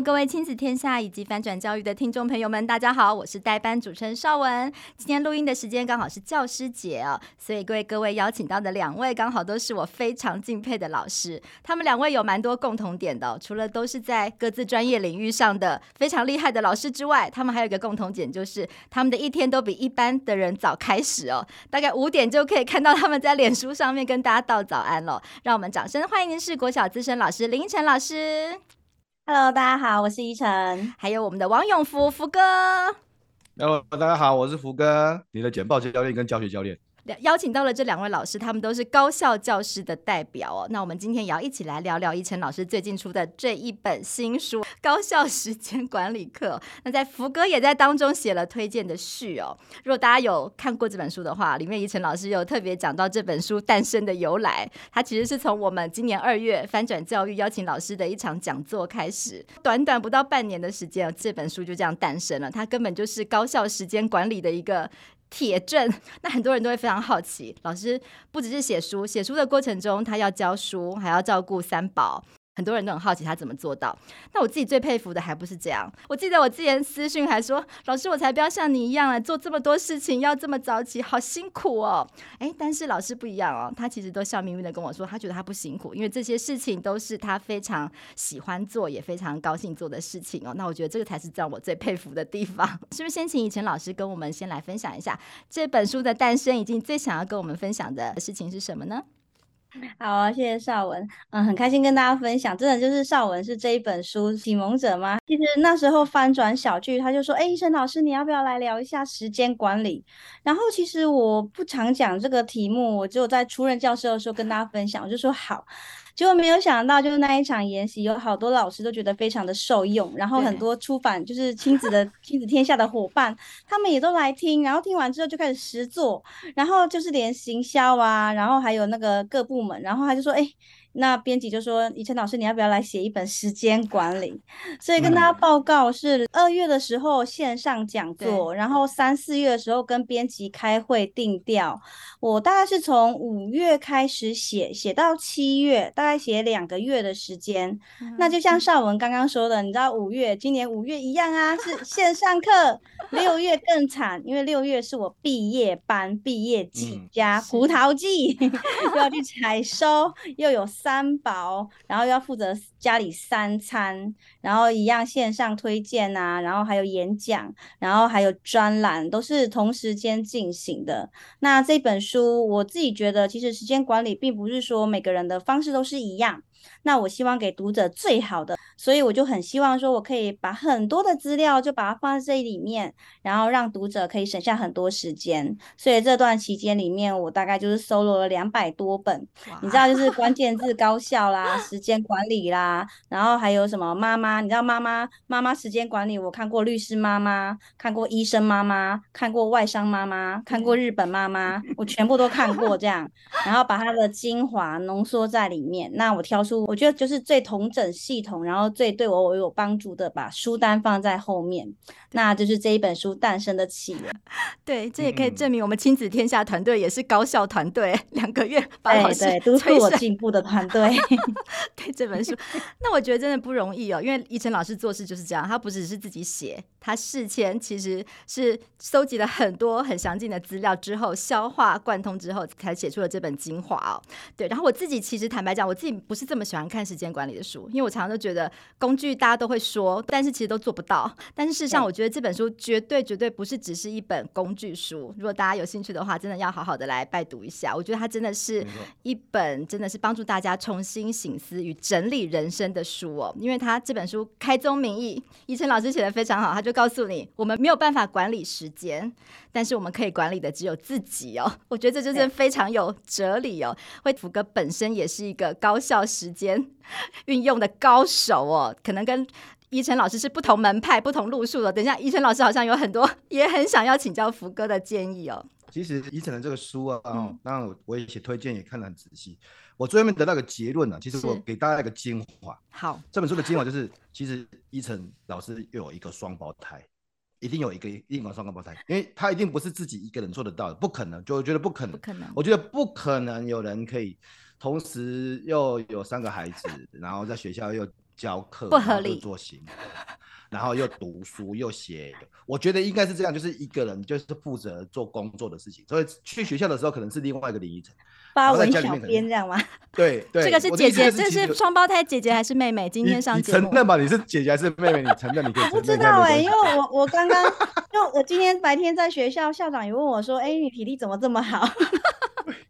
各位亲子天下以及翻转教育的听众朋友们，大家好，我是代班主持人邵文。今天录音的时间刚好是教师节哦，所以各位各位邀请到的两位刚好都是我非常敬佩的老师。他们两位有蛮多共同点的，除了都是在各自专业领域上的非常厉害的老师之外，他们还有一个共同点，就是他们的一天都比一般的人早开始哦。大概五点就可以看到他们在脸书上面跟大家道早安了。让我们掌声欢迎是国小资深老师林依晨老师。Hello，大家好，我是依晨，还有我们的王永福福哥。Hello，大家好，我是福哥，你的简报教练跟教学教练。邀请到了这两位老师，他们都是高校教师的代表哦。那我们今天也要一起来聊聊依晨老师最近出的这一本新书《高效时间管理课》。那在福哥也在当中写了推荐的序哦。如果大家有看过这本书的话，里面依晨老师有特别讲到这本书诞生的由来。它其实是从我们今年二月翻转教育邀请老师的一场讲座开始，短短不到半年的时间，这本书就这样诞生了。它根本就是高效时间管理的一个。铁证，那很多人都会非常好奇，老师不只是写书，写书的过程中，他要教书，还要照顾三宝。很多人都很好奇他怎么做到。那我自己最佩服的还不是这样。我记得我之前私讯还说：“老师，我才不要像你一样啊，做这么多事情要这么早起，好辛苦哦。”诶，但是老师不一样哦，他其实都笑眯眯的跟我说，他觉得他不辛苦，因为这些事情都是他非常喜欢做，也非常高兴做的事情哦。那我觉得这个才是让我最佩服的地方。是不是先请以晨老师跟我们先来分享一下这本书的诞生，以及你最想要跟我们分享的事情是什么呢？好啊，谢谢邵文，嗯，很开心跟大家分享，真的就是邵文是这一本书启蒙者吗？其实那时候翻转小剧，他就说，哎，医生老师，你要不要来聊一下时间管理？然后其实我不常讲这个题目，我只有在出任教师的时候跟大家分享，我就说好。结果没有想到，就是那一场研习，有好多老师都觉得非常的受用，然后很多出版就是亲子的亲子天下的伙伴，他们也都来听，然后听完之后就开始实作，然后就是连行销啊，然后还有那个各部门，然后他就说，哎。那编辑就说：“以晨老师，你要不要来写一本时间管理？”所以跟大家报告是二月的时候线上讲座，然后三四月的时候跟编辑开会定调。我大概是从五月开始写，写到七月，大概写两个月的时间。那就像邵文刚刚说的，你知道五月，今年五月一样啊，是线上课。六月更惨，因为六月是我毕业班、毕业季加葡萄季，又要去采收，又有。三宝，然后要负责家里三餐，然后一样线上推荐啊，然后还有演讲，然后还有专栏，都是同时间进行的。那这本书，我自己觉得，其实时间管理并不是说每个人的方式都是一样。那我希望给读者最好的，所以我就很希望说，我可以把很多的资料就把它放在这里面，然后让读者可以省下很多时间。所以这段期间里面，我大概就是搜罗了两百多本，你知道，就是关键字高效啦、时间管理啦，然后还有什么妈妈，你知道妈妈妈妈时间管理，我看过律师妈妈，看过医生妈妈，看过外商妈妈，看过日本妈妈，我全部都看过这样，然后把它的精华浓缩在里面。那我挑。我觉得就是最统整系统，然后最对我我有帮助的，把书单放在后面，那就是这一本书诞生的起源。对，这也可以证明我们亲子天下团队也是高效团队，两个月把老师对，都是我进步的团队。对这本书，那我觉得真的不容易哦，因为依晨老师做事就是这样，他不只是自己写，他事前其实是搜集了很多很详尽的资料之后，消化贯通之后，才写出了这本精华哦。对，然后我自己其实坦白讲，我自己不是这么。喜欢看时间管理的书，因为我常常都觉得工具大家都会说，但是其实都做不到。但是事实上，我觉得这本书绝对绝对不是只是一本工具书。如果大家有兴趣的话，真的要好好的来拜读一下。我觉得它真的是一本真的是帮助大家重新醒思与整理人生的书哦。因为它这本书开宗明义，依晨老师写的非常好，他就告诉你，我们没有办法管理时间，但是我们可以管理的只有自己哦。我觉得这就是非常有哲理哦。会福哥本身也是一个高效时间间运用的高手哦，可能跟依晨老师是不同门派、不同路数的。等一下，依晨老师好像有很多 也很想要请教福哥的建议哦。其实依晨的这个书啊，嗯、那我我也写推荐，也看得很仔细。我最后面得到一个结论呢、啊，其实我给大家一个精华。好，这本书的精华就是，其实依晨老师又有一个双胞胎，一定有一个一定有双胞胎，因为他一定不是自己一个人做得到的，不可能，就我觉得不可能，不可能，我觉得不可能有人可以同时又有三个孩子，然后在学校又教课，不合理，做行。然后又读书又写，我觉得应该是这样，就是一个人就是负责做工作的事情，所以去学校的时候可能是另外一个林依晨，发文小编这样吗？对 对，对这个是姐姐，这是双胞胎姐姐还是妹妹？今天上节目，承认吧？你是姐姐还是妹妹？你承认？你可以承认。我不知道哎、欸，因为我我刚刚就我今天白天在学校，校长也问我说：“哎、欸，你体力怎么这么好？”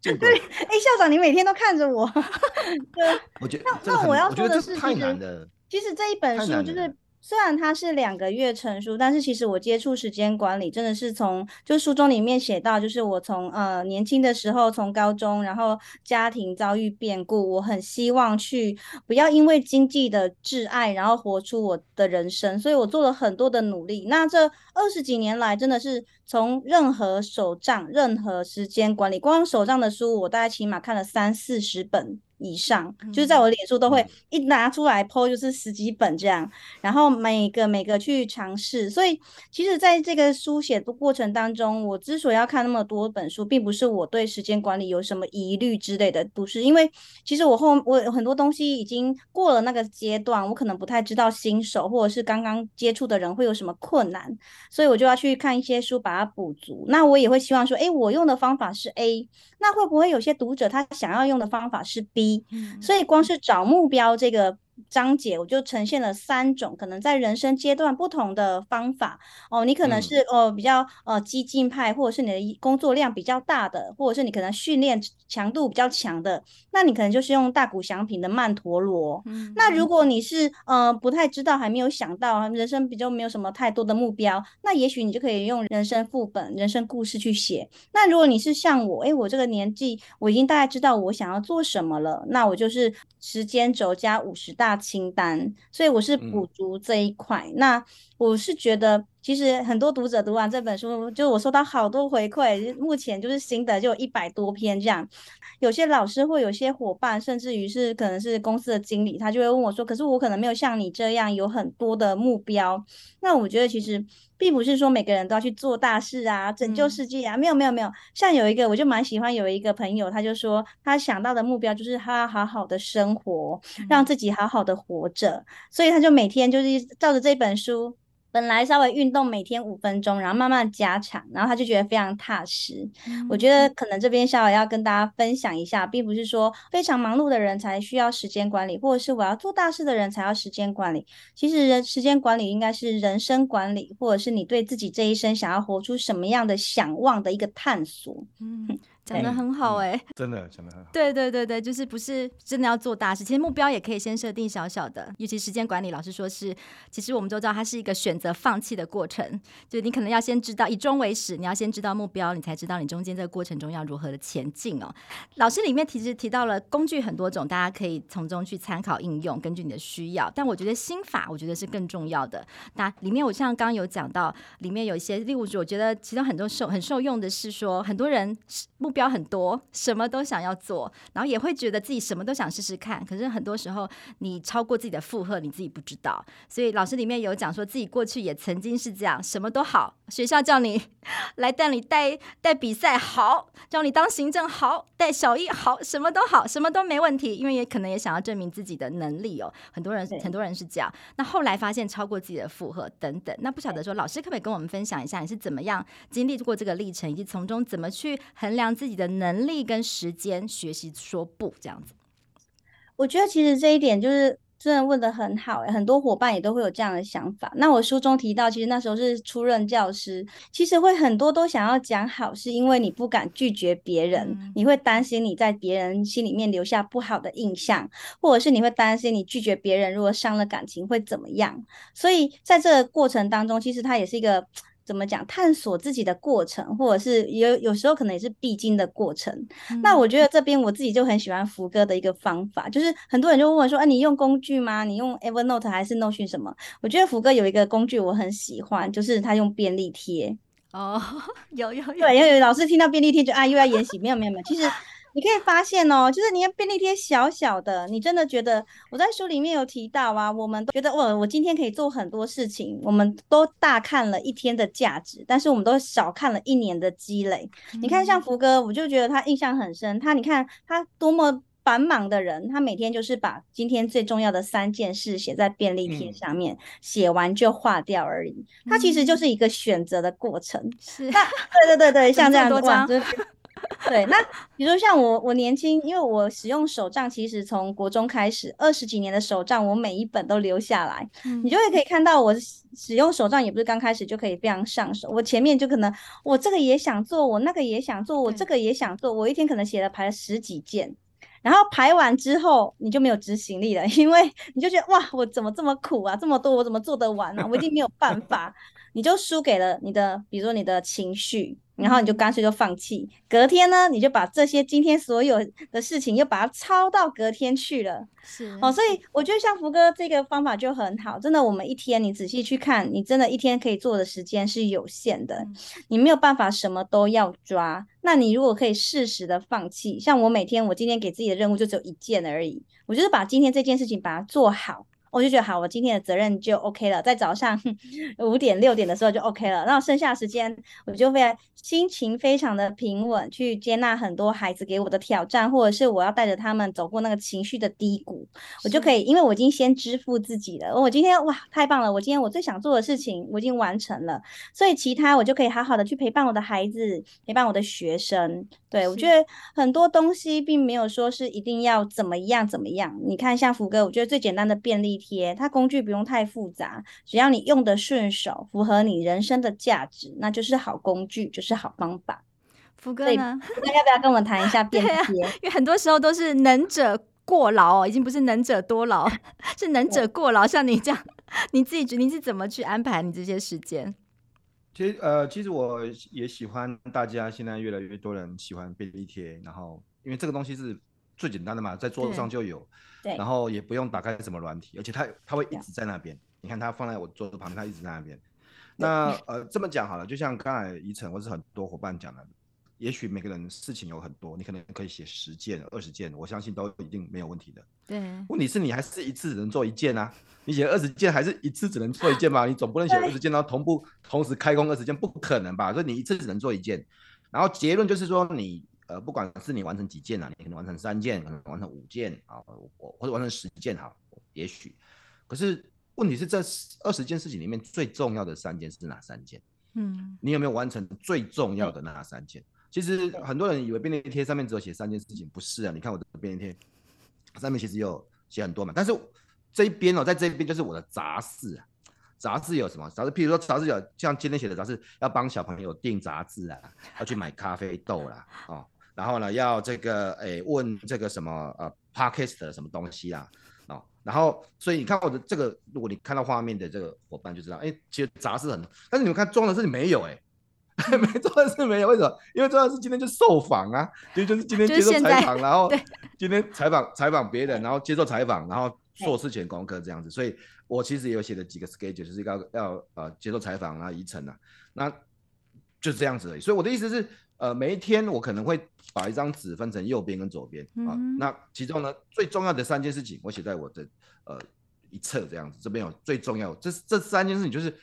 对，哎、欸，校长你每天都看着我。对，我觉得那那我要说的是，太难了。其实这一本书就是。虽然它是两个月成书，但是其实我接触时间管理真的是从，就书中里面写到，就是我从呃年轻的时候，从高中，然后家庭遭遇变故，我很希望去不要因为经济的挚爱，然后活出我的人生，所以我做了很多的努力。那这二十几年来，真的是从任何手账、任何时间管理，光手账的书，我大概起码看了三四十本。以上就是在我脸书都会一拿出来 po 就是十几本这样，然后每个每个去尝试。所以其实在这个书写的过程当中，我之所以要看那么多本书，并不是我对时间管理有什么疑虑之类的，不是，因为其实我后我有很多东西已经过了那个阶段，我可能不太知道新手或者是刚刚接触的人会有什么困难，所以我就要去看一些书把它补足。那我也会希望说，哎，我用的方法是 A，那会不会有些读者他想要用的方法是 B？所以光是找目标这个。章节我就呈现了三种可能在人生阶段不同的方法哦，你可能是哦比较呃激进派，或者是你的工作量比较大的，或者是你可能训练强度比较强的，那你可能就是用大谷翔平的曼陀罗。嗯，那如果你是呃不太知道，还没有想到人生比较没有什么太多的目标，那也许你就可以用人生副本、人生故事去写。那如果你是像我，诶，我这个年纪我已经大概知道我想要做什么了，那我就是时间轴加五十大。清单，所以我是补足这一块。嗯、那我是觉得，其实很多读者读完这本书，就我收到好多回馈，目前就是新的就有一百多篇这样。有些老师或有些伙伴，甚至于是可能是公司的经理，他就会问我说：“可是我可能没有像你这样有很多的目标。”那我觉得其实。并不是说每个人都要去做大事啊，拯救世界啊，嗯、没有没有没有。像有一个，我就蛮喜欢有一个朋友，他就说他想到的目标就是他要好好的生活，嗯、让自己好好的活着，所以他就每天就是照着这本书。本来稍微运动每天五分钟，然后慢慢加长，然后他就觉得非常踏实。嗯、我觉得可能这边稍微要跟大家分享一下，并不是说非常忙碌的人才需要时间管理，或者是我要做大事的人才要时间管理。其实人时间管理应该是人生管理，或者是你对自己这一生想要活出什么样的想望的一个探索。嗯。讲得很好哎、欸，真的讲的很好。对对对对，就是不是真的要做大事，其实目标也可以先设定小小的。尤其时间管理，老师说是，其实我们都知道它是一个选择放弃的过程。就你可能要先知道以终为始，你要先知道目标，你才知道你中间这个过程中要如何的前进哦。老师里面其实提到了工具很多种，大家可以从中去参考应用，根据你的需要。但我觉得心法，我觉得是更重要的。那里面我像刚刚有讲到，里面有一些例如，我觉得其中很多受很受用的是说，很多人目标。标很多，什么都想要做，然后也会觉得自己什么都想试试看。可是很多时候，你超过自己的负荷，你自己不知道。所以老师里面有讲说自己过去也曾经是这样，什么都好，学校叫你来带你带带比赛好，叫你当行政好，带小一好，什么都好，什么都没问题。因为也可能也想要证明自己的能力哦。很多人很多人是这样。那后来发现超过自己的负荷等等。那不晓得说老师可不可以跟我们分享一下，你是怎么样经历过这个历程，以及从中怎么去衡量自己。自己的能力跟时间，学习说不这样子，我觉得其实这一点就是真的问得很好诶，很多伙伴也都会有这样的想法。那我书中提到，其实那时候是出任教师，其实会很多都想要讲好，是因为你不敢拒绝别人，嗯、你会担心你在别人心里面留下不好的印象，或者是你会担心你拒绝别人，如果伤了感情会怎么样？所以在这个过程当中，其实它也是一个。怎么讲？探索自己的过程，或者是有有时候可能也是必经的过程。嗯、那我觉得这边我自己就很喜欢福哥的一个方法，就是很多人就问我说：“哎、啊，你用工具吗？你用 Evernote 还是 Notion 什么？”我觉得福哥有一个工具我很喜欢，就是他用便利贴。哦，有有有，对，因为老师听到便利贴就啊又要演习，没有没有没有，其实。你可以发现哦，就是你看便利贴小小的，你真的觉得我在书里面有提到啊，我们都觉得我我今天可以做很多事情，我们都大看了一天的价值，但是我们都少看了一年的积累。嗯、你看像福哥，我就觉得他印象很深，他你看他多么繁忙的人，他每天就是把今天最重要的三件事写在便利贴上面，写、嗯、完就划掉而已。他其实就是一个选择的过程。是、对对对对，像这样多张。对，那比如说像我，我年轻，因为我使用手账，其实从国中开始，二十几年的手账，我每一本都留下来，嗯、你就会可以看到我使用手账也不是刚开始就可以非常上手，我前面就可能我这个也想做，我那个也想做，我这个也想做，我一天可能写了排了十几件，然后排完之后你就没有执行力了，因为你就觉得哇，我怎么这么苦啊，这么多我怎么做得完啊？我已经没有办法，你就输给了你的，比如说你的情绪。然后你就干脆就放弃，隔天呢，你就把这些今天所有的事情又把它抄到隔天去了。是哦，所以我觉得像福哥这个方法就很好，真的，我们一天你仔细去看，你真的一天可以做的时间是有限的，你没有办法什么都要抓。那你如果可以适时的放弃，像我每天我今天给自己的任务就只有一件而已，我就是把今天这件事情把它做好。我就觉得好，我今天的责任就 OK 了，在早上 五点六点的时候就 OK 了，然后剩下时间我就会心情非常的平稳，去接纳很多孩子给我的挑战，或者是我要带着他们走过那个情绪的低谷，我就可以，因为我已经先支付自己了，我今天哇太棒了，我今天我最想做的事情我已经完成了，所以其他我就可以好好的去陪伴我的孩子，陪伴我的学生。对，我觉得很多东西并没有说是一定要怎么样怎么样。你看，像福哥，我觉得最简单的便利贴，它工具不用太复杂，只要你用的顺手，符合你人生的价值，那就是好工具，就是好方法。福哥呢？那要不要跟我们谈一下 便利贴？啊，因为很多时候都是能者过劳哦，已经不是能者多劳，是能者过劳。像你这样，你自己决定是怎么去安排你这些时间？其实呃，其实我也喜欢大家现在越来越多人喜欢便利贴，然后因为这个东西是最简单的嘛，在桌子上就有，对，然后也不用打开什么软体，而且它它会一直在那边。你看它放在我桌子旁边，它一直在那边。那呃这么讲好了，就像刚才宜晨或是很多伙伴讲的，也许每个人事情有很多，你可能可以写十件、二十件，我相信都一定没有问题的。对，问题是你还是一次只能做一件啊。你写二十件还是一次只能做一件吗？你总不能写二十件然后同步同时开工二十件，不可能吧？所以你一次只能做一件。然后结论就是说，你呃，不管是你完成几件啊，你可能完成三件，可能完成五件啊，我或者完成十件哈，也许。可是问题是这二十件事情里面最重要的三件是哪三件？嗯，你有没有完成最重要的那三件？其实很多人以为便利贴上面只有写三件事情，不是啊？你看我的便利贴上面其实有写很多嘛，但是。这一边哦，在这一边就是我的杂事啊。杂志有什么？杂事，譬如说杂志有像今天写的杂志，要帮小朋友订杂志啊，要去买咖啡豆啦，哦，然后呢，要这个诶问这个什么呃 Podcast 的什么东西啊，哦，然后所以你看我的这个，如果你看到画面的这个伙伴就知道，哎，其实杂事很多，但是你们看重要的事情没有哎，没重要的事没有，为什么？因为重要的是今天就受访啊，就就是今天 接受采访，然后今天采访采访别人，然后接受采访，然后。做事前功课这样子，所以我其实也有写了几个 schedule，就是要要呃接受采访啊、议程啊，那就这样子而已。所以我的意思是，呃，每一天我可能会把一张纸分成右边跟左边啊、嗯。那其中呢，最重要的三件事情，我写在我的呃一侧这样子。这边有最重要，这这三件事情就是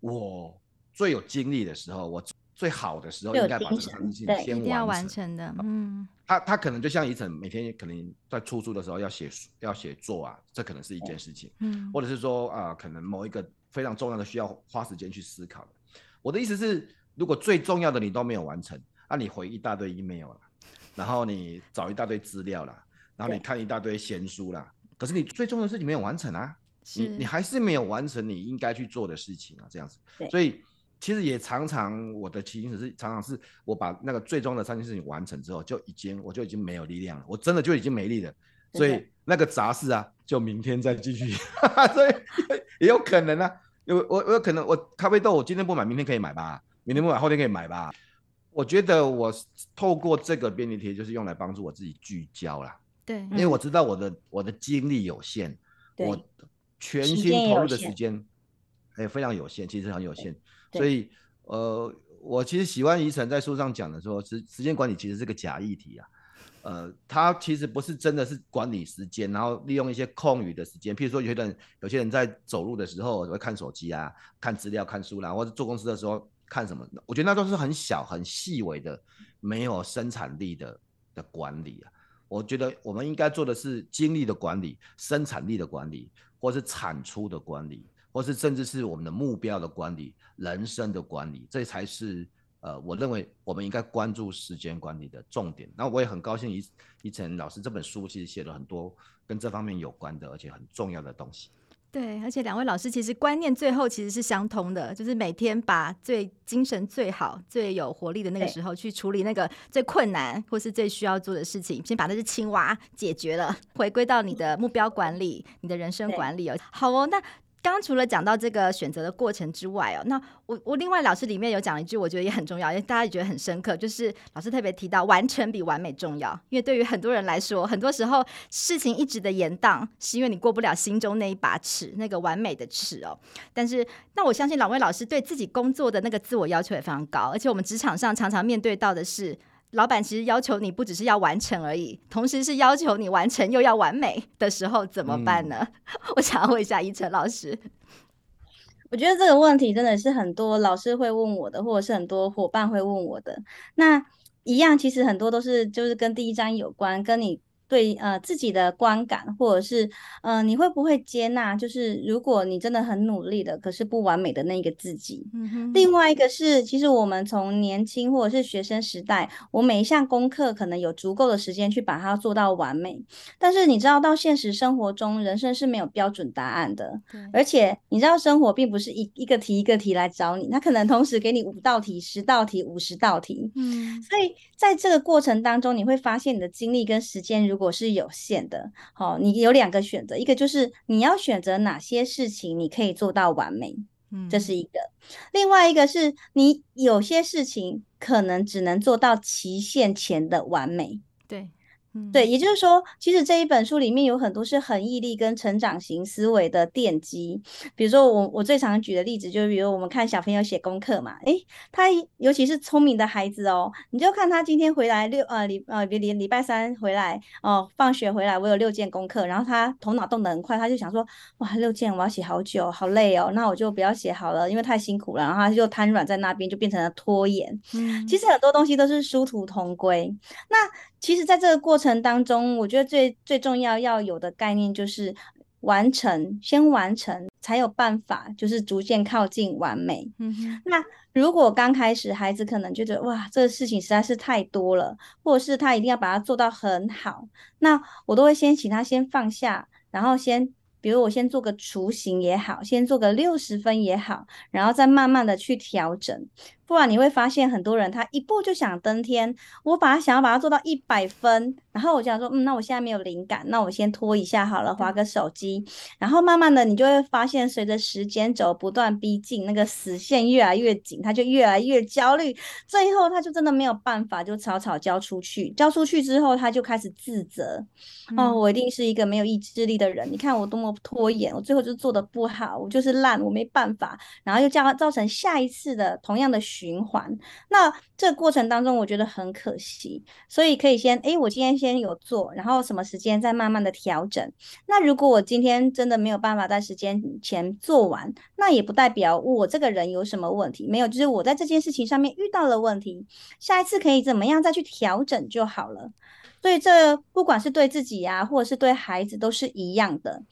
我最有精力的时候，我。最好的时候应该把这个事情先完完成的。嗯，他他可能就像一晨每天可能在出书的时候要写要写作啊，这可能是一件事情。嗯，或者是说啊、呃，可能某一个非常重要的需要花时间去思考的。我的意思是，如果最重要的你都没有完成，那、啊、你回一大堆 email 了，然后你找一大堆资料了，然后你看一大堆闲书了，可是你最重要的事情没有完成啊，你你还是没有完成你应该去做的事情啊，这样子。所以。其实也常常我的起因只是常常是我把那个最终的三件事情完成之后，就已经我就已经没有力量了，我真的就已经没力了，所以那个杂事啊，就明天再继续，所以也有可能啊，有我我有可能我咖啡豆我今天不买，明天可以买吧，明天不买后天可以买吧。我觉得我透过这个便利贴就是用来帮助我自己聚焦啦，对，因为我知道我的我的精力有限，我全心投入的时间也非常有限，其实很有限。所以，呃，我其实喜欢宜晨在书上讲的说，时时间管理其实是个假议题啊。呃，他其实不是真的是管理时间，然后利用一些空余的时间，譬如说有些人有些人在走路的时候会看手机啊、看资料、看书啦，或者坐公司的时候看什么，我觉得那都是很小、很细微的，没有生产力的的管理啊。我觉得我们应该做的是精力的管理、生产力的管理，或是产出的管理，或是甚至是我们的目标的管理、人生的管理，这才是。呃，我认为我们应该关注时间管理的重点。那我也很高兴宜宜晨老师这本书其实写了很多跟这方面有关的，而且很重要的东西。对，而且两位老师其实观念最后其实是相通的，就是每天把最精神最好、最有活力的那个时候去处理那个最困难或是最需要做的事情，先把那只青蛙解决了，回归到你的目标管理、你的人生管理哦。好哦，那。刚除了讲到这个选择的过程之外哦，那我我另外老师里面有讲一句，我觉得也很重要，因为大家也觉得很深刻，就是老师特别提到完成比完美重要。因为对于很多人来说，很多时候事情一直的延宕，是因为你过不了心中那一把尺，那个完美的尺哦。但是，那我相信两位老师对自己工作的那个自我要求也非常高，而且我们职场上常常面对到的是。老板其实要求你不只是要完成而已，同时是要求你完成又要完美的时候怎么办呢？嗯、我想要问一下依晨老师。我觉得这个问题真的是很多老师会问我的，或者是很多伙伴会问我的。那一样，其实很多都是就是跟第一章有关，跟你。对呃自己的观感，或者是呃你会不会接纳？就是如果你真的很努力的，可是不完美的那个自己。嗯哼。另外一个是，其实我们从年轻或者是学生时代，我每一项功课可能有足够的时间去把它做到完美。但是你知道，到现实生活中，人生是没有标准答案的。对。而且你知道，生活并不是一一个题一个题来找你，它可能同时给你五道题、十道题、五十道题。嗯。所以在这个过程当中，你会发现你的精力跟时间如果是有限的，好，你有两个选择，一个就是你要选择哪些事情你可以做到完美，嗯，这是一个；另外一个是你有些事情可能只能做到期限前的完美，对。对，也就是说，其实这一本书里面有很多是很毅力跟成长型思维的奠基。比如说我，我我最常举的例子就是，比如我们看小朋友写功课嘛，诶，他尤其是聪明的孩子哦，你就看他今天回来六呃礼呃礼礼拜三回来哦，放学回来我有六件功课，然后他头脑动得很快，他就想说，哇，六件我要写好久，好累哦，那我就不要写好了，因为太辛苦了，然后他就瘫软在那边，就变成了拖延。嗯，其实很多东西都是殊途同归。那其实，在这个过程当中，我觉得最最重要要有的概念就是完成，先完成才有办法，就是逐渐靠近完美。嗯哼。那如果刚开始孩子可能觉得哇，这个事情实在是太多了，或者是他一定要把它做到很好，那我都会先请他先放下，然后先。比如我先做个雏形也好，先做个六十分也好，然后再慢慢的去调整。不然你会发现很多人他一步就想登天，我把他想要把它做到一百分，然后我就想说，嗯，那我现在没有灵感，那我先拖一下好了，划个手机。然后慢慢的你就会发现，随着时间轴不断逼近，那个死线越来越紧，他就越来越焦虑，最后他就真的没有办法，就草草交出去。交出去之后，他就开始自责。哦，我一定是一个没有意志力的人。你看我多么拖延，我最后就做的不好，我就是烂，我没办法。然后又叫造成下一次的同样的循环。那这个过程当中，我觉得很可惜。所以可以先，诶，我今天先有做，然后什么时间再慢慢的调整。那如果我今天真的没有办法在时间前做完，那也不代表我这个人有什么问题，没有，就是我在这件事情上面遇到了问题，下一次可以怎么样再去调整就好了。所以这不管是对自己呀、啊，或者是对孩子，都是一样的。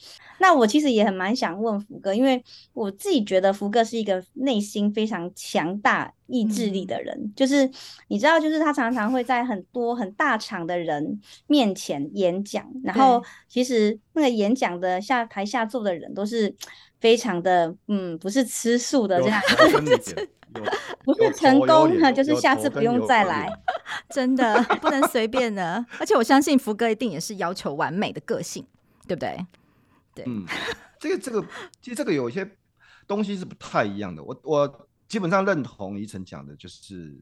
那我其实也很蛮想问福哥，因为我自己觉得福哥是一个内心非常强大意志力的人。嗯、就是你知道，就是他常常会在很多很大场的人面前演讲，然后其实那个演讲的下台下坐的人都是非常的，嗯，不是吃素的这样。不是成功哈，就是下次不用再来，真的不能随便的。而且我相信福哥一定也是要求完美的个性，对不对？对，嗯，这个这个，其实这个有一些东西是不太一样的。我我基本上认同宜晨讲的，就是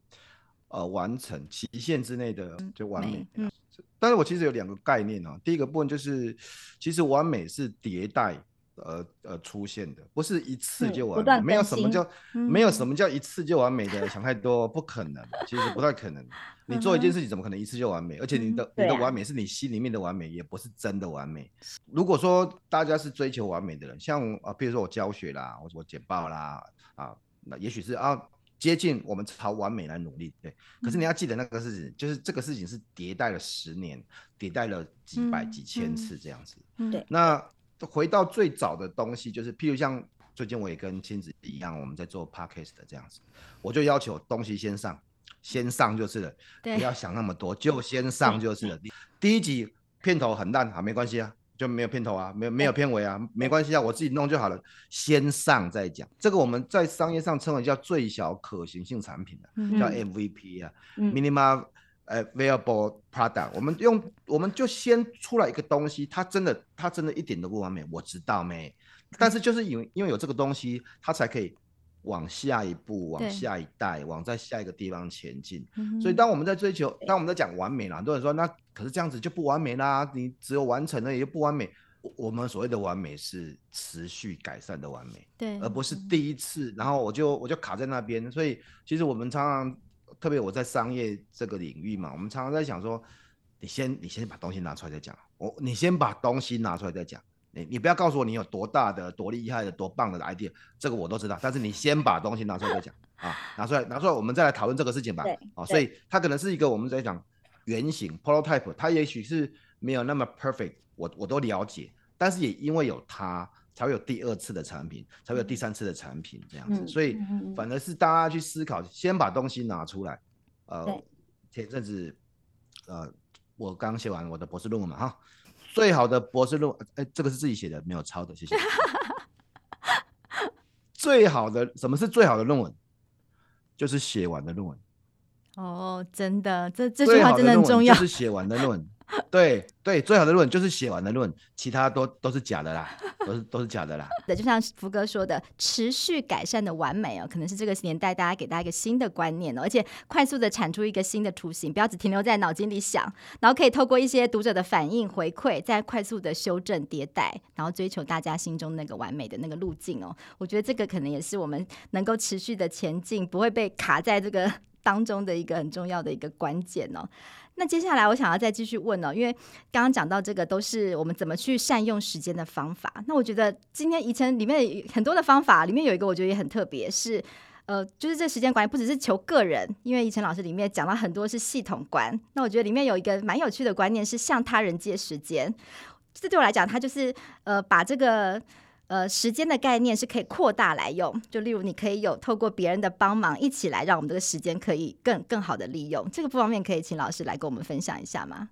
呃，完成期限之内的就完美。嗯，但是我其实有两个概念哦。第一个部分就是，其实完美是迭代呃呃出现的，不是一次就完美，嗯、没有什么叫、嗯、没有什么叫一次就完美的，想太多不可能，其实不太可能。你做一件事情怎么可能一次就完美？而且你的、嗯、你的完美是你心里面的完美，也不是真的完美。如果说大家是追求完美的人，像啊，比如说我教学啦，我我简报啦，啊，那也许是啊。接近我们朝完美来努力，对。可是你要记得那个事情，嗯、就是这个事情是迭代了十年，迭代了几百、嗯、几千次这样子。对、嗯。那回到最早的东西，就是譬如像最近我也跟亲子一样，我们在做 podcast 的这样子，我就要求东西先上，先上就是了，不要想那么多，就先上就是了。第一集片头很烂，好，没关系啊。就没有片头啊，没有没有片尾啊，没关系啊，我自己弄就好了。先上再讲，这个我们在商业上称为叫最小可行性产品的、啊嗯，叫 MVP 啊、嗯、，Minimum Viable Product。我们用我们就先出来一个东西，它真的它真的一点都不完美，我知道没？但是就是因为因为有这个东西，它才可以往下一步，往下一代，往在下一个地方前进。所以当我们在追求，当我们在讲完美了，很多人说那。可是这样子就不完美啦，你只有完成了也就不完美。我们所谓的完美是持续改善的完美，对，而不是第一次，然后我就我就卡在那边。所以其实我们常常，特别我在商业这个领域嘛，我们常常在想说，你先你先把东西拿出来再讲，我你先把东西拿出来再讲，你你不要告诉我你有多大的、多厉害的、多棒的 idea，这个我都知道，但是你先把东西拿出来再讲啊，拿出来拿出来，我们再来讨论这个事情吧。啊，所以它可能是一个我们在讲。原型 prototype，它也许是没有那么 perfect，我我都了解，但是也因为有它，才会有第二次的产品，才会有第三次的产品这样子，嗯、所以反而是大家去思考，先把东西拿出来。呃，前阵子，呃，我刚写完我的博士论文嘛，哈，最好的博士论文，哎，这个是自己写的，没有抄的，谢谢。最好的，什么是最好的论文？就是写完的论文。哦，真的，这这句话真的很重要。就是写完的论文，对对，最好的论就是写完的论，其他都都是假的啦，都是都是假的啦。对，就像福哥说的，持续改善的完美哦，可能是这个年代大家给大家一个新的观念哦，而且快速的产出一个新的图形，不要只停留在脑筋里想，然后可以透过一些读者的反应回馈，再快速的修正迭代，然后追求大家心中那个完美的那个路径哦。我觉得这个可能也是我们能够持续的前进，不会被卡在这个。当中的一个很重要的一个关键哦，那接下来我想要再继续问哦，因为刚刚讲到这个都是我们怎么去善用时间的方法。那我觉得今天宜晨里面很多的方法里面有一个我觉得也很特别，是呃，就是这时间管理不只是求个人，因为宜晨老师里面讲到很多是系统观。那我觉得里面有一个蛮有趣的观念是向他人借时间，这对我来讲，他就是呃把这个。呃，时间的概念是可以扩大来用，就例如你可以有透过别人的帮忙，一起来让我们这个时间可以更更好的利用。这个不方便可以请老师来跟我们分享一下吗？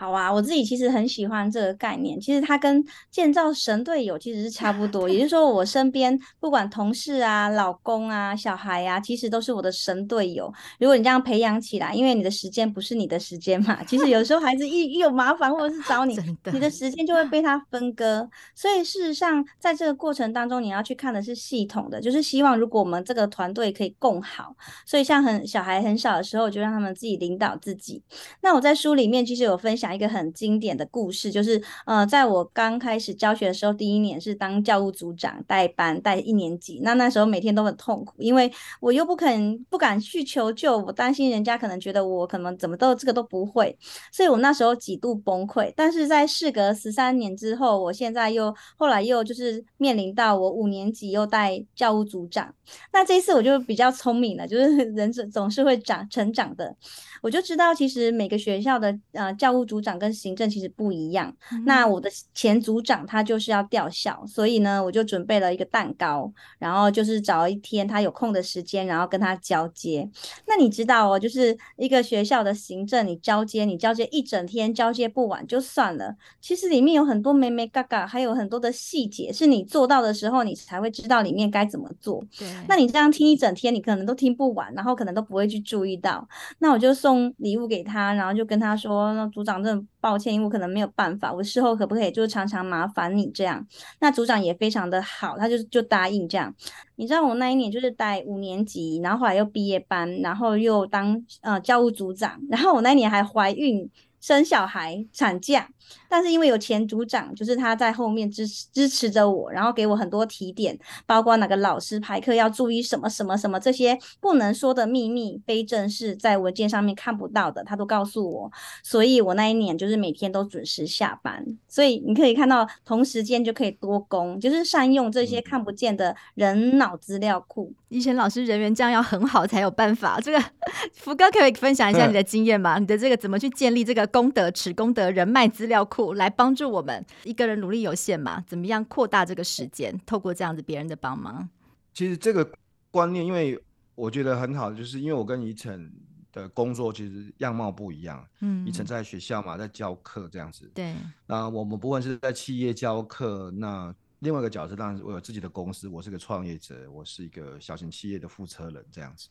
好啊，我自己其实很喜欢这个概念。其实它跟建造神队友其实是差不多，也就是说，我身边不管同事啊、老公啊、小孩啊，其实都是我的神队友。如果你这样培养起来，因为你的时间不是你的时间嘛，其实有时候孩子一一有麻烦或者是找你，你的时间就会被他分割。所以事实上，在这个过程当中，你要去看的是系统的，就是希望如果我们这个团队可以共好。所以像很小孩很小的时候，就让他们自己领导自己。那我在书里面其实有分享。一个很经典的故事，就是呃，在我刚开始教学的时候，第一年是当教务组长带班带一年级，那那时候每天都很痛苦，因为我又不肯不敢去求救，我担心人家可能觉得我可能怎么都这个都不会，所以我那时候几度崩溃。但是在事隔十三年之后，我现在又后来又就是面临到我五年级又带教务组长，那这一次我就比较聪明了，就是人总总是会长成长的，我就知道其实每个学校的呃教务组。组长跟行政其实不一样。嗯、那我的前组长他就是要调校，所以呢，我就准备了一个蛋糕，然后就是找一天他有空的时间，然后跟他交接。那你知道哦，就是一个学校的行政，你交接，你交接一整天，交接不完就算了。其实里面有很多眉眉嘎嘎，还有很多的细节，是你做到的时候，你才会知道里面该怎么做。对。那你这样听一整天，你可能都听不完，然后可能都不会去注意到。那我就送礼物给他，然后就跟他说：“那组长这。”抱歉，因为我可能没有办法，我事后可不可以就常常麻烦你这样？那组长也非常的好，他就就答应这样。你知道我那一年就是带五年级，然后后来又毕业班，然后又当呃教务组长，然后我那一年还怀孕生小孩产假，但是因为有前组长，就是他在后面支持支持着我，然后给我很多提点，包括哪个老师排课要注意什么什么什么这些不能说的秘密，非正式在文件上面看不到的，他都告诉我。所以我那一年就是每天都准时下班。所以你可以看到，同时间就可以多工，就是善用这些看不见的人脑资料库。逸晨老师人缘这样要很好才有办法。这个 福哥可以分享一下你的经验吗？你的这个怎么去建立这个功德池、功德人脉资料库，来帮助我们？一个人努力有限嘛，怎么样扩大这个时间？透过这样子别人的帮忙。其实这个观念，因为我觉得很好，就是因为我跟逸晨的工作其实样貌不一样。嗯，逸晨在学校嘛，在教课这样子。对。那我们不管是在企业教课，那另外一个角色当然我有自己的公司，我是个创业者，我是一个小型企业的负责人这样子。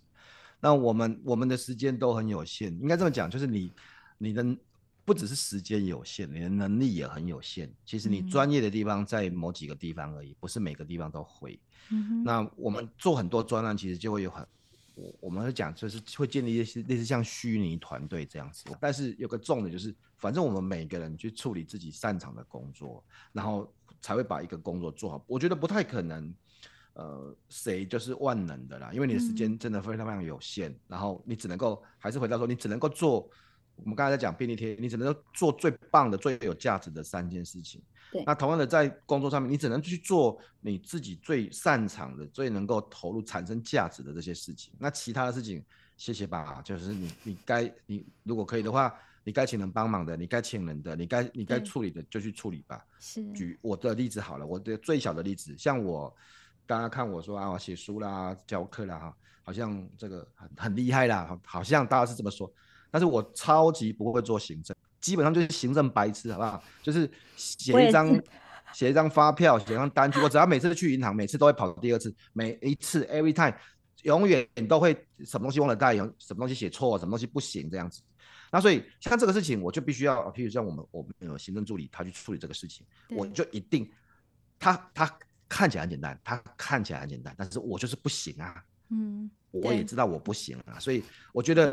那我们我们的时间都很有限，应该这么讲，就是你你的不只是时间有限，你的能力也很有限。其实你专业的地方在某几个地方而已，不是每个地方都会。嗯。那我们做很多专案，其实就会有很我我们会讲，就是会建立一些类似像虚拟团队这样子。但是有个重点就是，反正我们每个人去处理自己擅长的工作，然后才会把一个工作做好。我觉得不太可能。呃，谁就是万能的啦？因为你的时间真的非常非常有限，嗯、然后你只能够还是回到说，你只能够做我们刚才在讲便利贴，你只能够做最棒的、最有价值的三件事情。对。那同样的，在工作上面，你只能去做你自己最擅长的、最能够投入、产生价值的这些事情。那其他的事情，谢谢吧。就是你，你该你如果可以的话，你该请人帮忙的，你该请人的，你该你该处理的就去处理吧。是。举我的例子好了，我的最小的例子，像我。刚刚看我说啊，我写书啦，教课啦，哈，好像这个很很厉害啦，好像大家是这么说。但是我超级不会做行政，基本上就是行政白痴，好不好？就是写一张写一张发票，写一张单据。我只要每次去银行，每次都会跑第二次，每一次 every time，永远都会什么东西忘了带，有什么东西写错，什么东西不行这样子。那所以像这个事情，我就必须要，譬如像我们我们有行政助理，他去处理这个事情，我就一定他他。他看起来很简单，他看起来很简单，但是我就是不行啊。嗯，我也知道我不行啊，所以我觉得，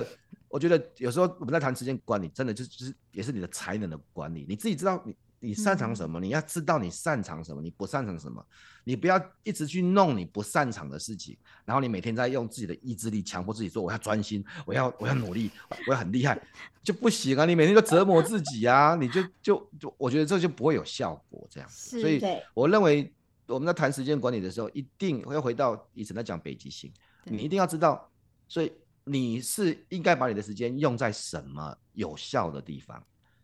我觉得有时候我们在谈时间管理，真的就是就是也是你的才能的管理，你自己知道你你擅长什么，嗯，你要知道你擅长什么，你不擅长什么，你不要一直去弄你不擅长的事情，然后你每天在用自己的意志力强迫自己说我要专心，我要我要努力，我要很厉害，就不行啊！你每天都折磨自己啊，你就就就我觉得这就不会有效果这样，所以我认为。我们在谈时间管理的时候，一定会回到以前在讲北极星，你一定要知道，所以你是应该把你的时间用在什么有效的地方？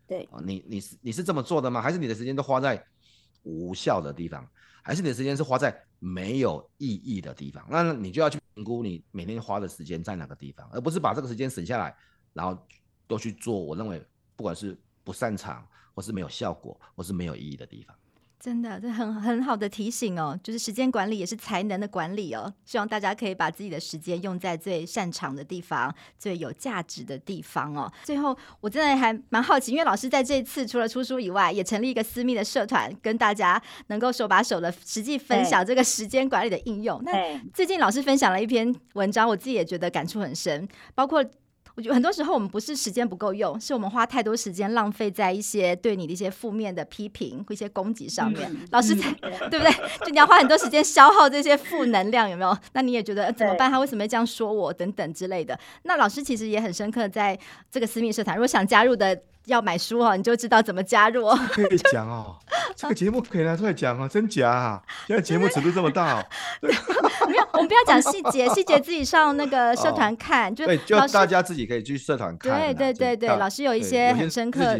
对，你你是你是这么做的吗？还是你的时间都花在无效的地方？还是你的时间是花在没有意义的地方？那你就要去评估你每天花的时间在哪个地方，而不是把这个时间省下来，然后都去做我认为不管是不擅长，或是没有效果，或是没有意义的地方。真的，这很很好的提醒哦，就是时间管理也是才能的管理哦。希望大家可以把自己的时间用在最擅长的地方、最有价值的地方哦。最后，我真的还蛮好奇，因为老师在这一次除了出书以外，也成立一个私密的社团，跟大家能够手把手的实际分享这个时间管理的应用。那最近老师分享了一篇文章，我自己也觉得感触很深，包括。我觉得很多时候我们不是时间不够用，是我们花太多时间浪费在一些对你的一些负面的批评或一些攻击上面。嗯、老师在、嗯、对不对？就你要花很多时间消耗这些负能量，有没有？那你也觉得怎么办？他为什么会这样说我？等等之类的。那老师其实也很深刻，在这个私密社团，如果想加入的。要买书哦，你就知道怎么加入哦。可以讲哦，这个节目可以拿出来讲哦，真假啊？现在节目尺度这么大哦。没有，我们不要讲细节，细节自己上那个社团看。就对，就大家自己可以去社团看。对对对对，老师有一些很深刻。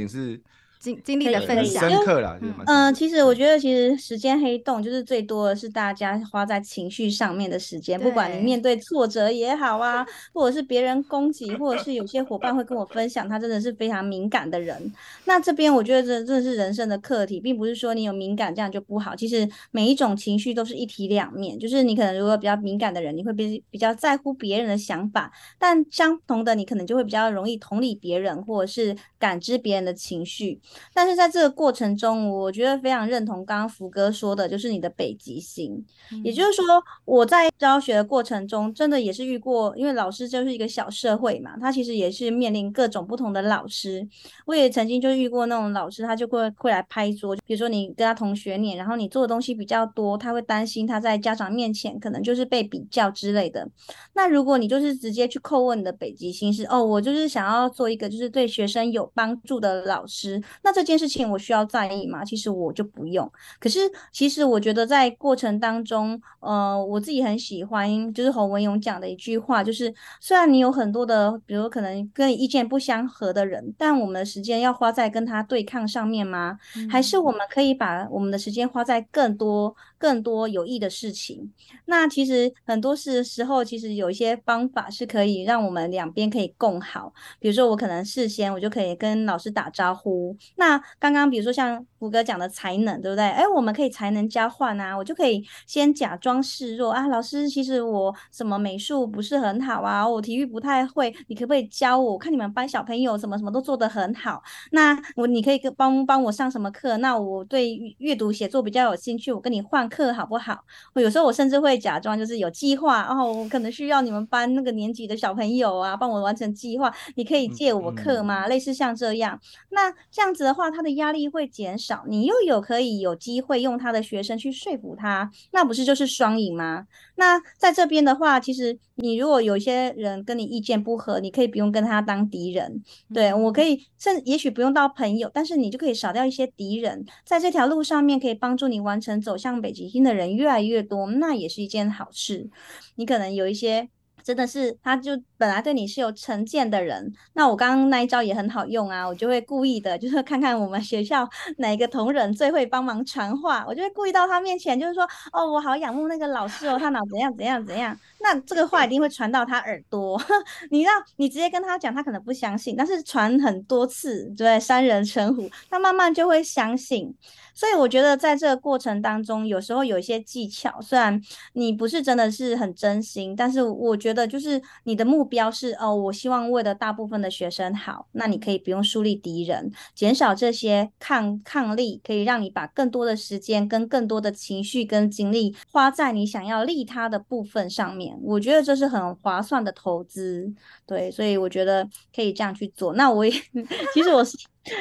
经经历的分享，深刻了。嗯、呃，其实我觉得，其实时间黑洞就是最多的是大家花在情绪上面的时间。不管你面对挫折也好啊，或者是别人攻击，或者是有些伙伴会跟我分享，他真的是非常敏感的人。那这边我觉得这真的是人生的课题，并不是说你有敏感这样就不好。其实每一种情绪都是一体两面，就是你可能如果比较敏感的人，你会比比较在乎别人的想法，但相同的，你可能就会比较容易同理别人，或者是感知别人的情绪。但是在这个过程中，我觉得非常认同刚刚福哥说的，就是你的北极星。嗯、也就是说，我在教学的过程中，真的也是遇过，因为老师就是一个小社会嘛，他其实也是面临各种不同的老师。我也曾经就遇过那种老师，他就会会来拍桌，比如说你跟他同学念，然后你做的东西比较多，他会担心他在家长面前可能就是被比较之类的。那如果你就是直接去叩问你的北极星是哦，我就是想要做一个就是对学生有帮助的老师，那这件事情我需要在意吗？其实我就不用。可是其实我觉得在过程当中，呃，我自己很喜欢就是侯文勇讲的一句话，就是虽然你有很多的，比如可能跟你意见不相合的人，但我们的时间要花在跟他对抗上面吗？嗯、还是我们可以把我们的时间花在更多更多有益的事情？那其实很多事时候，其实有一些方法是可以让我们两边可以共好。比如说，我可能事先我就可以跟老师打招呼。那刚刚比如说像福哥讲的才能，对不对？哎，我们可以才能交换啊，我就可以先假装示弱啊，老师，其实我什么美术不是很好啊，我体育不太会，你可不可以教我？我看你们班小朋友什么什么都做得很好，那我你可以跟帮帮我上什么课？那我对阅读写作比较有兴趣，我跟你换课好不好？我有时候我甚至会假装就是有计划，然后我可能需要你们班那个年级的小朋友啊，帮我完成计划，你可以借我课吗？嗯嗯、类似像这样，那这样子的话，他的压力会减少，你又有可以有机会用他的学生去说服他，那不是就是双赢吗？那在这边的话，其实你如果有些人跟你意见不合，你可以不用跟他当敌人，对，我可以，甚至也许不用到朋友，但是你就可以少掉一些敌人，在这条路上面可以帮助你完成走向北极星的人越来越多，那也是一件好事。你可能有一些。真的是，他就本来对你是有成见的人。那我刚刚那一招也很好用啊，我就会故意的，就是看看我们学校 哪个同仁最会帮忙传话，我就会故意到他面前，就是说，哦，我好仰慕那个老师哦，他脑怎样怎样怎样。那这个话一定会传到他耳朵。你让你直接跟他讲，他可能不相信，但是传很多次，对，三人成虎，他慢慢就会相信。所以我觉得在这个过程当中，有时候有一些技巧，虽然你不是真的是很真心，但是我觉得就是你的目标是哦，我希望为了大部分的学生好，那你可以不用树立敌人，减少这些抗抗力，可以让你把更多的时间跟更多的情绪跟精力花在你想要利他的部分上面。我觉得这是很划算的投资，对，所以我觉得可以这样去做。那我也 其实我是。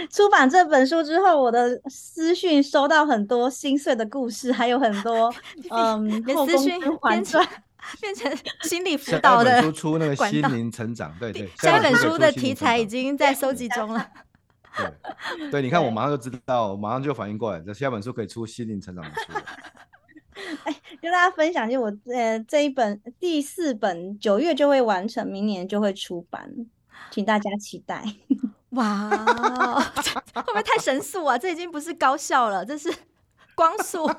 出版这本书之后，我的私讯收到很多心碎的故事，还有很多 嗯，私讯变成 变成心理辅导的。书出那个心灵成长，对对。下一本书的题材已经在收集中了。对对，你看我马上就知道，马上就反应过来，这下本书可以出心灵成长的书。哎，跟大家分享，就我呃这一本第四本九月就会完成，明年就会出版，请大家期待。哇，会不会太神速啊？这已经不是高效了，这是 光速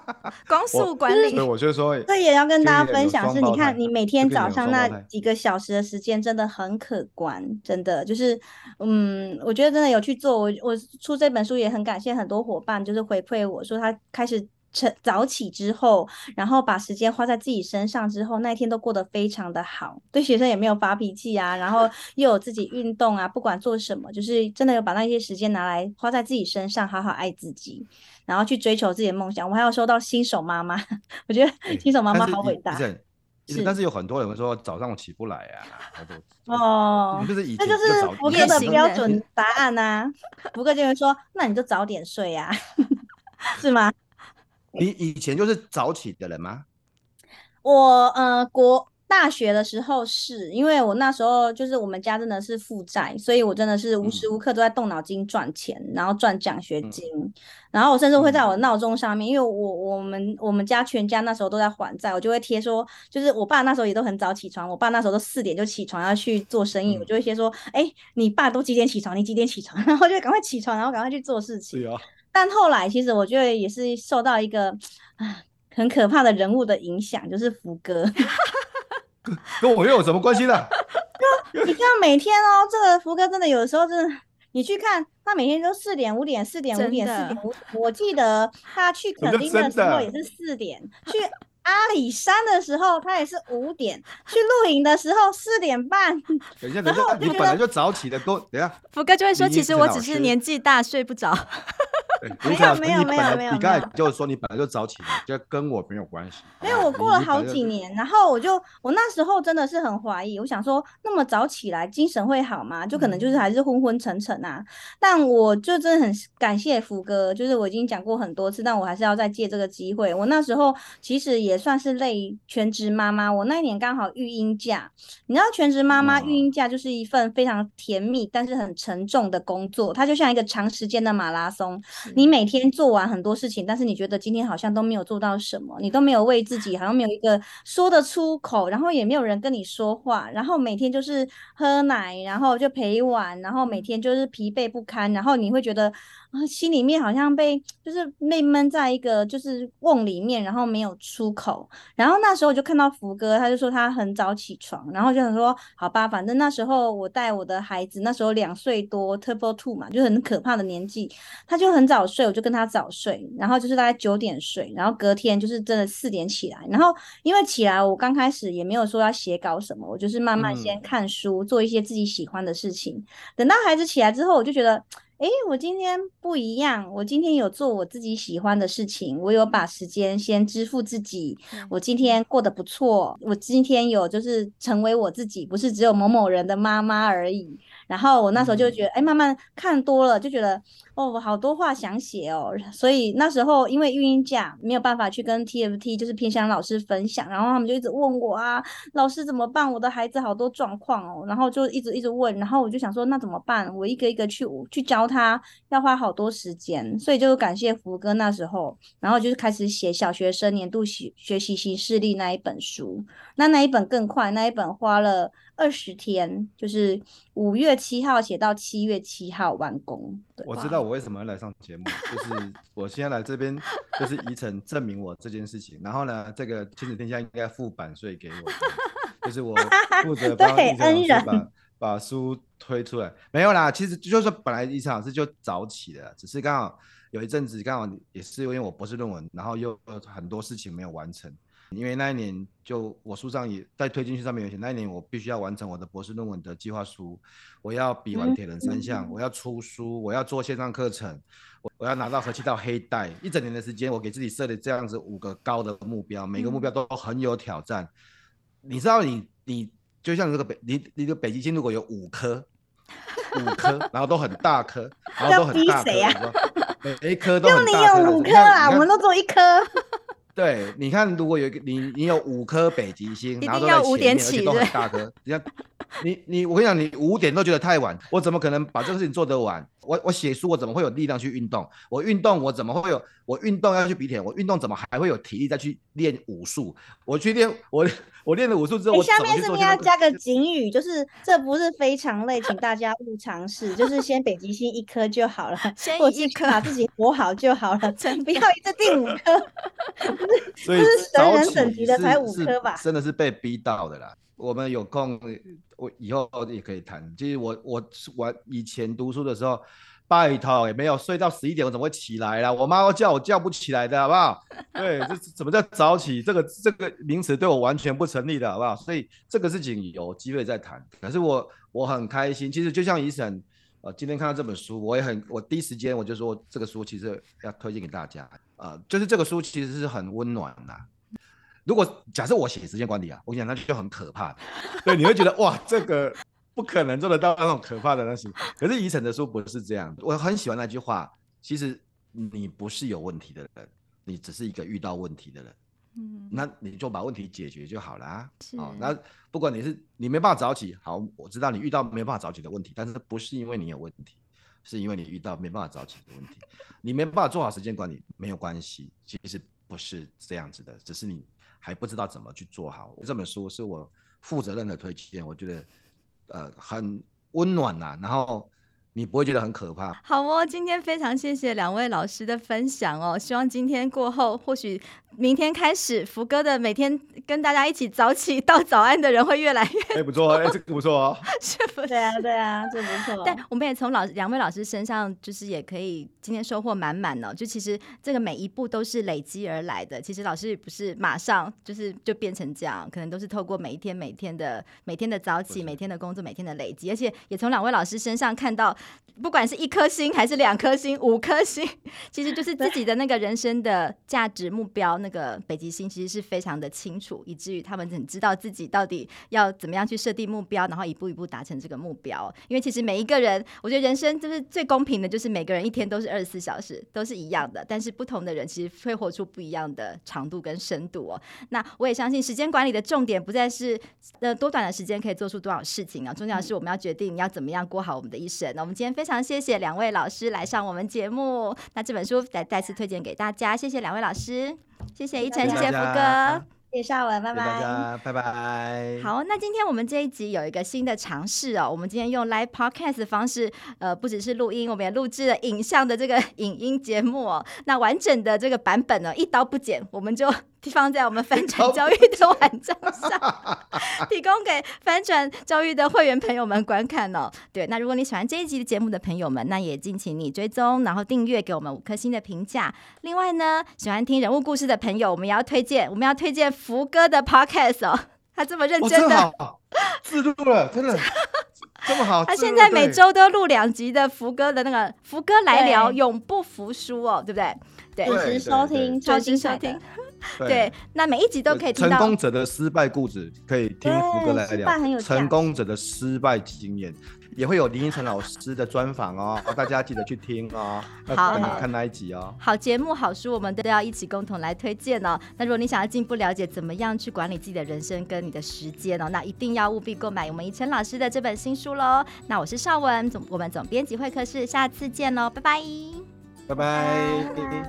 光速管理。对，我就说，这也要跟大家分享是，你看你每天早上那几个小时的时间真的很可观，真的就是，嗯，我觉得真的有去做。我我出这本书也很感谢很多伙伴，就是回馈我说他开始。晨早起之后，然后把时间花在自己身上之后，那一天都过得非常的好，对学生也没有发脾气啊，然后 又有自己运动啊，不管做什么，就是真的有把那些时间拿来花在自己身上，好好爱自己，然后去追求自己的梦想。我还要收到新手妈妈，我觉得新手妈妈好伟大。欸、是，但是有很多人会说早上我起不来啊。哦，就是以前那就是福哥的标准答案啊。福哥就会说，那你就早点睡呀、啊，是吗？你以前就是早起的人吗？我呃，国大学的时候是因为我那时候就是我们家真的是负债，所以我真的是无时无刻都在动脑筋赚钱，嗯、然后赚奖学金，嗯、然后我甚至会在我的闹钟上面，嗯、因为我我们我们家全家那时候都在还债，我就会贴说，就是我爸那时候也都很早起床，我爸那时候都四点就起床要去做生意，嗯、我就会贴说，哎、欸，你爸都几点起床？你几点起床？然后就赶快起床，然后赶快去做事情。但后来，其实我觉得也是受到一个啊很可怕的人物的影响，就是福哥，跟我又有什么关系呢？你看每天哦，这个福哥真的有的时候真的，你去看他每天都四点五点四点五点四点五，我记得他去垦丁的时候也是四点去。阿里山的时候，他也是五点；去露营的时候四点半。等一下，等一下，你本来就早起的，都等一下。福哥就会说：“其实我只是年纪大，睡不着。”没有没有没有没有，你刚才就是说你本来就早起的，就跟我没有关系。没有，我过了好几年，然后我就我那时候真的是很怀疑，我想说那么早起来精神会好吗？就可能就是还是昏昏沉沉啊。但我就真的很感谢福哥，就是我已经讲过很多次，但我还是要再借这个机会。我那时候其实也算是类全职妈妈，我那一年刚好育婴假。你知道全职妈妈育婴假就是一份非常甜蜜但是很沉重的工作，它就像一个长时间的马拉松。你每天做完很多事情，但是你觉得今天好像都没有做到什么，你都没有为自己好像没有一个说得出口，然后也没有人跟你说话，然后每天就是喝奶，然后就陪玩，然后每天就是疲惫不堪，然后你会觉得。啊，心里面好像被就是被闷在一个就是瓮里面，然后没有出口。然后那时候我就看到福哥，他就说他很早起床，然后就想说好吧，反正那时候我带我的孩子，那时候两岁多，Turbo Two 嘛，就很可怕的年纪，他就很早睡，我就跟他早睡，然后就是大概九点睡，然后隔天就是真的四点起来。然后因为起来，我刚开始也没有说要写稿什么，我就是慢慢先看书，嗯、做一些自己喜欢的事情。等到孩子起来之后，我就觉得。诶，我今天不一样。我今天有做我自己喜欢的事情，我有把时间先支付自己。我今天过得不错，我今天有就是成为我自己，不是只有某某人的妈妈而已。然后我那时候就觉得，哎、嗯，慢慢看多了，就觉得哦，我好多话想写哦。所以那时候因为育婴假没有办法去跟 TFT 就是偏向老师分享，然后他们就一直问我啊，老师怎么办？我的孩子好多状况哦，然后就一直一直问，然后我就想说，那怎么办？我一个一个去去教他，要花好多时间，所以就感谢福哥那时候，然后就是开始写小学生年度学学习行事历那一本书。那那一本更快，那一本花了二十天，就是五月七号写到七月七号完工。我知道我为什么要来上节目，就是 我现在来这边，就是宜城证明我这件事情。然后呢，这个亲子天下应该付版税给我，就是我负责 帮宜城老师把把书推出来。没有啦，其实就是本来宜城老师就早起的，只是刚好有一阵子刚好也是因为我博士论文，然后又有很多事情没有完成。因为那一年就我书上也在推进去上面有写，那一年我必须要完成我的博士论文的计划书，我要比完铁人三项，我要出书，我要做线上课程，我我要拿到合气道黑带，一整年的时间，我给自己设了这样子五个高的目标，每个目标都很有挑战。你知道你你就像这个北你你的北极星如果有五颗五颗，然后都很大颗，然后都很大颗，每一颗都很大颗。就你有五颗啊，我们都做一颗。对，你看，如果有一个你，你有五颗北极星，然后都在前面，而且都很大颗。你看，你你，我跟你讲，你五点都觉得太晚，我怎么可能把这个事情做得完？我我写书，我怎么会有力量去运动？我运动，我怎么会有？我运动要去比铁，我运动怎么还会有体力再去练武术？我去练，我我练了武术之后，我下面是不是要加个警语？就是这不是非常累，请大家勿尝试。就是先北极星一颗就好了，先一颗把自己活好就好了，真不要一次定五颗。所以这是神人等级的才五颗吧？真的是被逼到的啦。我们有空，我以后也可以谈。其实我我我以前读书的时候，拜托也没有睡到十一点，我怎么会起来啦？我妈都叫我叫不起来的，好不好？对，这怎么叫早起？这个这个名词对我完全不成立的，好不好？所以这个事情有机会再谈。可是我我很开心，其实就像医生，呃，今天看到这本书，我也很，我第一时间我就说这个书其实要推荐给大家，呃，就是这个书其实是很温暖的。如果假设我写时间管理啊，我跟你讲那就很可怕的，对，你会觉得哇，这个不可能做得到那种可怕的东西。可是宜城的书不是这样，我很喜欢那句话，其实你不是有问题的人，你只是一个遇到问题的人，嗯，那你就把问题解决就好了啊。哦，那不管你是你没办法早起，好，我知道你遇到没办法早起的问题，但是不是因为你有问题，是因为你遇到没办法早起的问题，你没办法做好时间管理没有关系，其实不是这样子的，只是你。还不知道怎么去做好。这本书是我负责任的推荐，我觉得，呃，很温暖呐、啊。然后你不会觉得很可怕。好哦，今天非常谢谢两位老师的分享哦。希望今天过后，或许明天开始，福哥的每天跟大家一起早起到早安的人会越来越多。哎，不错，哎，这个不错哦。是不是？对啊，对啊，这不错。但我们也从老两位老师身上，就是也可以今天收获满满哦。就其实这个每一步都是累积而来的。其实老师也不是马上就是就变成这样，可能都是透过每一天、每天的、每天的早起、每天的工作、每天的累积，而且也从两位老师身上看到。不管是一颗星还是两颗星、五颗星，其实就是自己的那个人生的价值目标，那个北极星其实是非常的清楚，以至于他们很知道自己到底要怎么样去设定目标，然后一步一步达成这个目标。因为其实每一个人，我觉得人生就是最公平的，就是每个人一天都是二十四小时，都是一样的，但是不同的人其实会活出不一样的长度跟深度哦。那我也相信时间管理的重点不再是呃多短的时间可以做出多少事情啊，重要的是我们要决定要怎么样过好我们的一生。那我们今天非常。非常谢谢两位老师来上我们节目，那这本书再再次推荐给大家，谢谢两位老师，谢谢一晨，谢谢福哥，谢谢绍文，拜拜，拜拜。好，那今天我们这一集有一个新的尝试哦，我们今天用 live podcast 的方式，呃，不只是录音，我们也录制了影像的这个影音节目哦，那完整的这个版本呢，一刀不剪，我们就。放在我们翻转教育的网站上，提供给翻转教育的会员朋友们观看哦。对，那如果你喜欢这一集的节目的朋友们，那也敬请你追踪，然后订阅，给我们五颗星的评价。另外呢，喜欢听人物故事的朋友，我们也要推荐，我们要推荐福哥的 Podcast 哦。他这么认真的，哦、自录了，真的这么好。他现在每周都录两集的福哥的那个福哥来聊，永不服输哦，对不对？对，准时收听，准时收听。对，那每一集都可以听到成功者的失败故事，可以听福哥来聊成功者的失败经验，也会有林依晨老师的专访哦，大家记得去听哦。好，看那一集哦。好节目、好书，我们都要一起共同来推荐哦。那如果你想要进一步了解怎么样去管理自己的人生跟你的时间哦，那一定要务必购买我们依晨老师的这本新书喽。那我是邵文总，我们总编辑会客室，下次见喽，拜拜，拜拜。嘿嘿